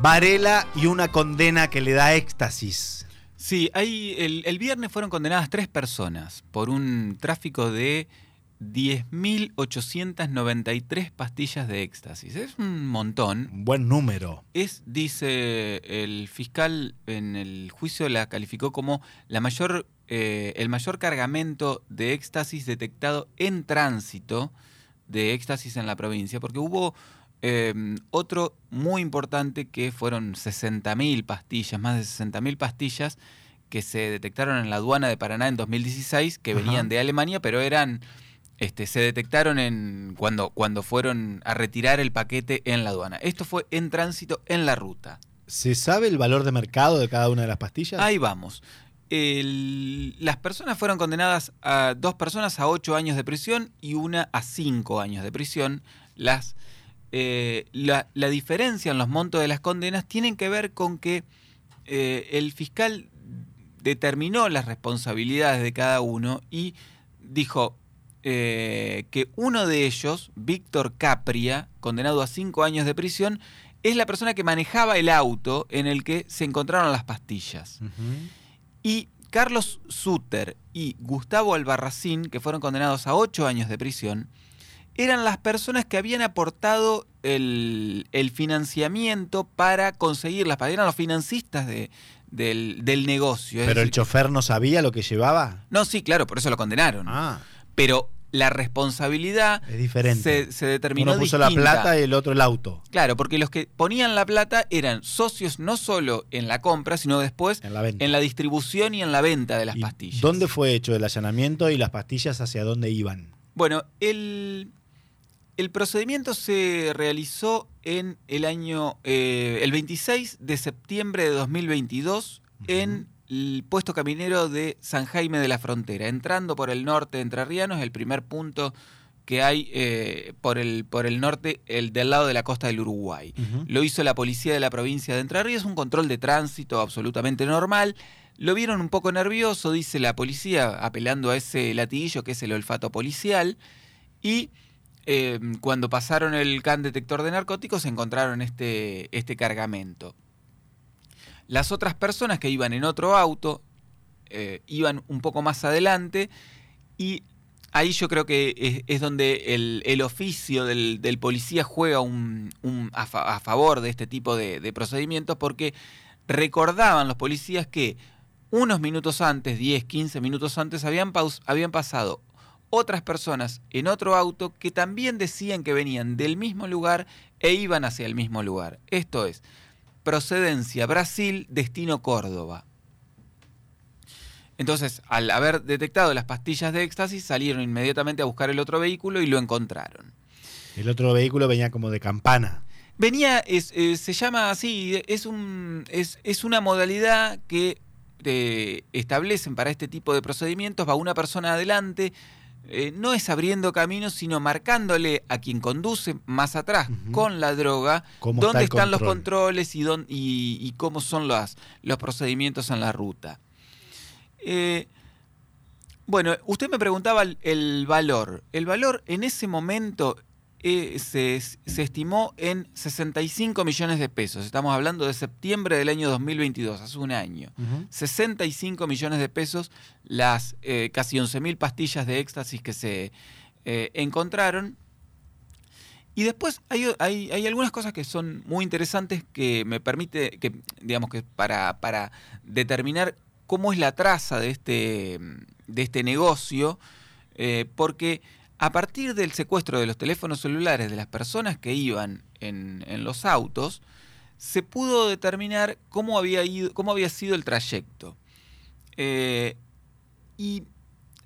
Varela y una condena que le da éxtasis. Sí, hay, el, el viernes fueron condenadas tres personas por un tráfico de 10.893 pastillas de éxtasis. Es un montón. Un buen número. Es, dice el fiscal en el juicio, la calificó como la mayor, eh, el mayor cargamento de éxtasis detectado en tránsito de éxtasis en la provincia, porque hubo eh, otro muy importante que fueron 60.000 pastillas, más de 60.000 pastillas que se detectaron en la aduana de Paraná en 2016, que Ajá. venían de Alemania, pero eran, este, se detectaron en cuando, cuando fueron a retirar el paquete en la aduana. Esto fue en tránsito en la ruta. ¿Se sabe el valor de mercado de cada una de las pastillas? Ahí vamos. El- las personas fueron condenadas a dos personas a ocho años de prisión y una a cinco años de prisión. Las, eh, la, la diferencia en los montos de las condenas tienen que ver con que eh, el fiscal determinó las responsabilidades de cada uno y dijo eh, que uno de ellos, Víctor Capria, condenado a cinco años de prisión, es la persona que manejaba el auto en el que se encontraron las pastillas. Y Carlos Suter y Gustavo Albarracín, que fueron condenados a ocho años de prisión, eran las personas que habían aportado el, el financiamiento para conseguir las pastillas. Eran los financistas de- del, del negocio. ¿Pero el chofer no sabía lo que llevaba? no, sí, claro, por eso lo condenaron. Ah, Pero la responsabilidad es diferente. se, se determinó Uno puso distinta. la plata y el otro el auto Claro, porque los que ponían la plata eran socios no solo en la compra, sino después en la venta. en la distribución y en la venta de las ¿Y pastillas. ¿Dónde fue hecho el allanamiento y las pastillas hacia dónde iban? Bueno, el, el procedimiento se realizó en el año, eh, el 26 de septiembre de 2022 en el puesto caminero de San Jaime de la Frontera, entrando por el norte de Entre Rianos, el primer punto que hay eh, por, el, por el norte, el del lado de la costa del Uruguay. Lo hizo la policía de la provincia de Entre Ríos, un control de tránsito absolutamente normal. Lo vieron un poco nervioso, dice la policía, apelando a ese latiguillo que es el olfato policial. Y eh, cuando pasaron el can detector de narcóticos encontraron este, este cargamento. Las otras personas que iban en otro auto eh, iban un poco más adelante y ahí yo creo que es, donde el, el oficio del, del policía juega a, fa- a favor de este tipo de, procedimientos porque recordaban los policías que unos minutos antes, 10, 15 minutos antes, habían, habían pasado otras personas en otro auto que también decían que venían del mismo lugar e iban hacia el mismo lugar. Esto es, procedencia Brasil, destino Córdoba. Entonces, al haber detectado las pastillas de éxtasis, salieron inmediatamente a buscar el otro vehículo y lo encontraron. El otro vehículo venía como de campana. Venía, es, eh, se llama así, es, un, es, es una modalidad que eh, establecen para este tipo de procedimientos, va una persona adelante, eh, no es abriendo caminos, sino marcándole a quien conduce más atrás con la droga ¿Cómo está dónde están los control? controles y, y, y cómo son los, los procedimientos en la ruta. Eh, bueno, usted me preguntaba el, el valor. El valor en ese momento eh, se, se estimó en 65 millones de pesos. Estamos hablando de septiembre del año 2022, hace un año. 65 millones de pesos las eh, casi 11.000 pastillas de éxtasis que se eh, encontraron. Y después hay, hay, hay algunas cosas que son muy interesantes que me permite, que digamos que para, para determinar cómo es la traza de este, de este negocio, eh, porque a partir del secuestro de los teléfonos celulares de las personas que iban en, los autos, se pudo determinar cómo había, sido el trayecto. Eh, y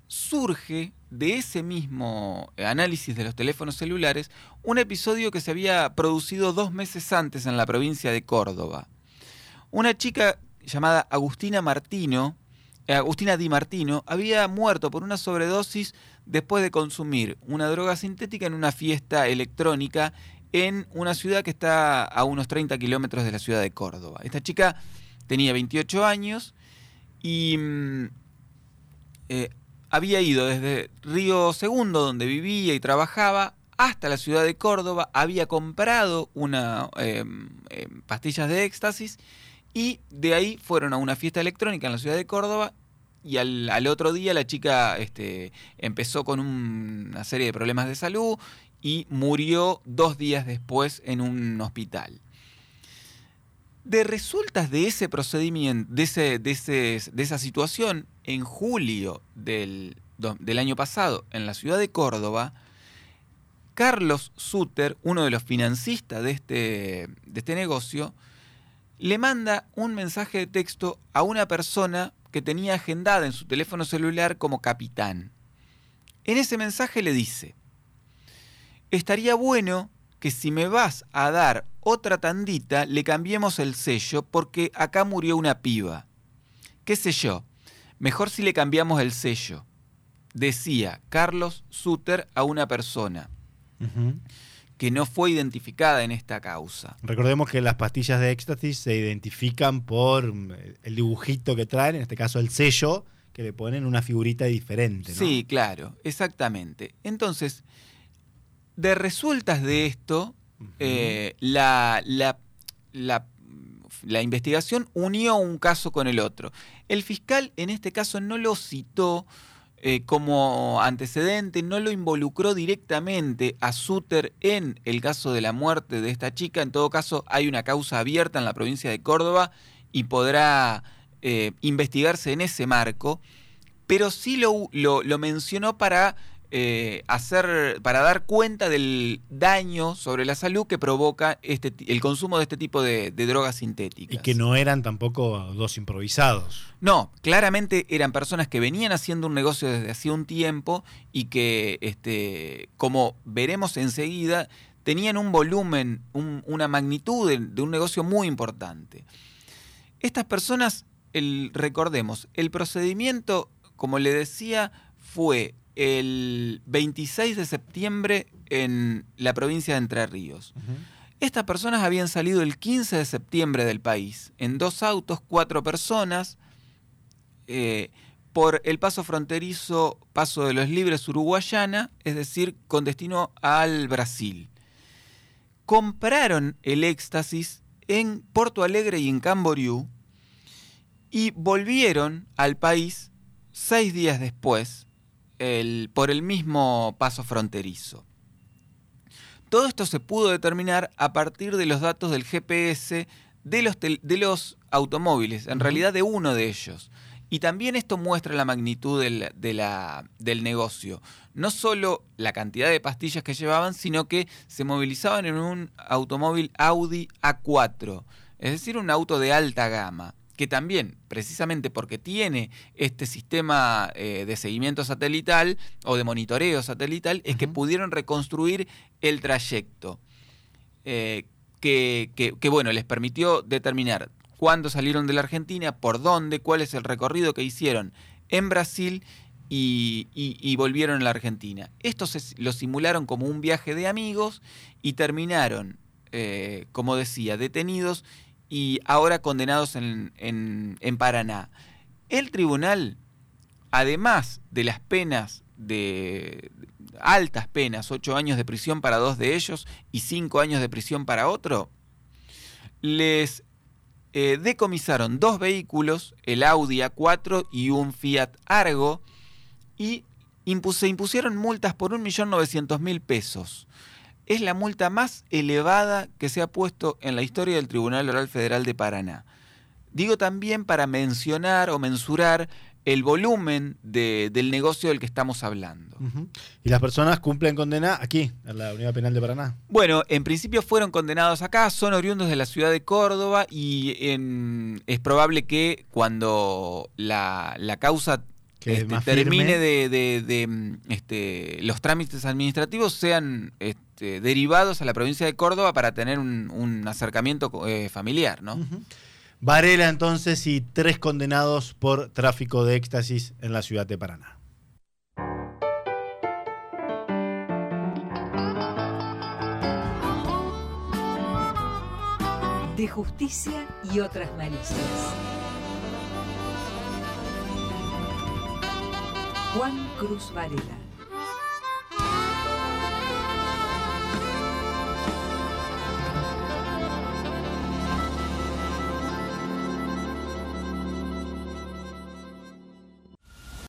surge de ese mismo análisis de los teléfonos celulares un episodio que se había producido dos meses antes en la provincia de Córdoba. Una chica llamada Agustina Martino, Agustina Di Martino, había muerto por una sobredosis después de consumir una droga sintética en una fiesta electrónica en una ciudad que está a unos 30 kilómetros de la ciudad de Córdoba. Esta chica tenía 28 años y mm, eh, había ido desde Río Segundo, donde vivía y trabajaba, hasta la ciudad de Córdoba, había comprado una em, pastillas de éxtasis y de ahí fueron a una fiesta electrónica en la ciudad de Córdoba y al, otro día la chica este, empezó con una serie de problemas de salud y murió dos días después en un hospital. De resultas de ese procedimiento, de, ese, de, de esa situación, en julio del, del año pasado en la ciudad de Córdoba, Carlos Suter, uno de los financistas de este, de este negocio, le manda un mensaje de texto a una persona que tenía agendada en su teléfono celular como capitán. En ese mensaje le dice, estaría bueno que si me vas a dar otra tandita, le cambiemos el sello porque acá murió una piba. ¿Qué sé yo? Mejor si le cambiamos el sello. Decía Carlos Suter a una persona que no fue identificada en esta causa. Recordemos que las pastillas de éxtasis se identifican por eh, el dibujito que traen, en este caso el sello, que le ponen una figurita diferente. Sí, claro, exactamente. Entonces, de resultas de esto, eh, la, la, la, investigación unió un caso con el otro. El fiscal en este caso no lo citó eh, como antecedente, no lo involucró directamente a Suter en el caso de la muerte de esta chica. En todo caso, hay una causa abierta en la provincia de Córdoba y podrá eh, investigarse en ese marco, pero sí lo, lo mencionó para eh, hacer, para dar cuenta del daño sobre la salud que provoca este, el consumo de este tipo de, drogas sintéticas. Y que no eran tampoco dos improvisados. No, claramente eran personas que venían haciendo un negocio desde hacía un tiempo y que, este, como veremos enseguida, tenían un volumen, una magnitud de, un negocio muy importante. Estas personas, el, recordemos, el procedimiento, como le decía, fue el 26 de septiembre en la provincia de Entre Ríos. Estas personas habían salido el 15 de septiembre del país, en dos autos, cuatro personas, eh, por el paso fronterizo Paso de los Libres Uruguayana, es decir, con destino al Brasil. Compraron el éxtasis en Porto Alegre y en Camboriú y volvieron al país seis días después por el mismo paso fronterizo. Todo esto se pudo determinar a partir de los datos del GPS de los, de los automóviles, en realidad de uno de ellos. Y también esto muestra la magnitud del, del negocio. No solo la cantidad de pastillas que llevaban, sino que se movilizaban en un automóvil Audi A4, es decir, un auto de alta gama que también, precisamente porque tiene este sistema eh, de seguimiento satelital o de monitoreo satelital, es que pudieron reconstruir el trayecto. Eh, que, bueno, les permitió determinar cuándo salieron de la Argentina, por dónde, cuál es el recorrido que hicieron en Brasil y, volvieron a la Argentina. Esto lo simularon como un viaje de amigos y terminaron, eh, como decía, detenidos y ahora condenados en, en, Paraná. El tribunal, además de las penas de altas penas, ocho años de prisión para dos de ellos y cinco años de prisión para otro, les eh, decomisaron dos vehículos, el Audi A4 y un Fiat Argo, y se impusieron multas por 1.900.000 pesos es la multa más elevada que se ha puesto en la historia del Tribunal Oral Federal de Paraná. Digo también para mencionar o mensurar el volumen del negocio del que estamos hablando. ¿Y las personas cumplen condena aquí, en la Unidad Penal de Paraná? Bueno, en principio fueron condenados acá, son oriundos de la ciudad de Córdoba y es probable que cuando la, la causa Que este, termine de, de- de, este, los trámites administrativos sean este, derivados a la provincia de Córdoba para tener un, un acercamiento eh, familiar, ¿no? Varela entonces y tres condenados por tráfico de éxtasis en la ciudad de Paraná. De justicia y otras malicias. Juan Cruz Varela.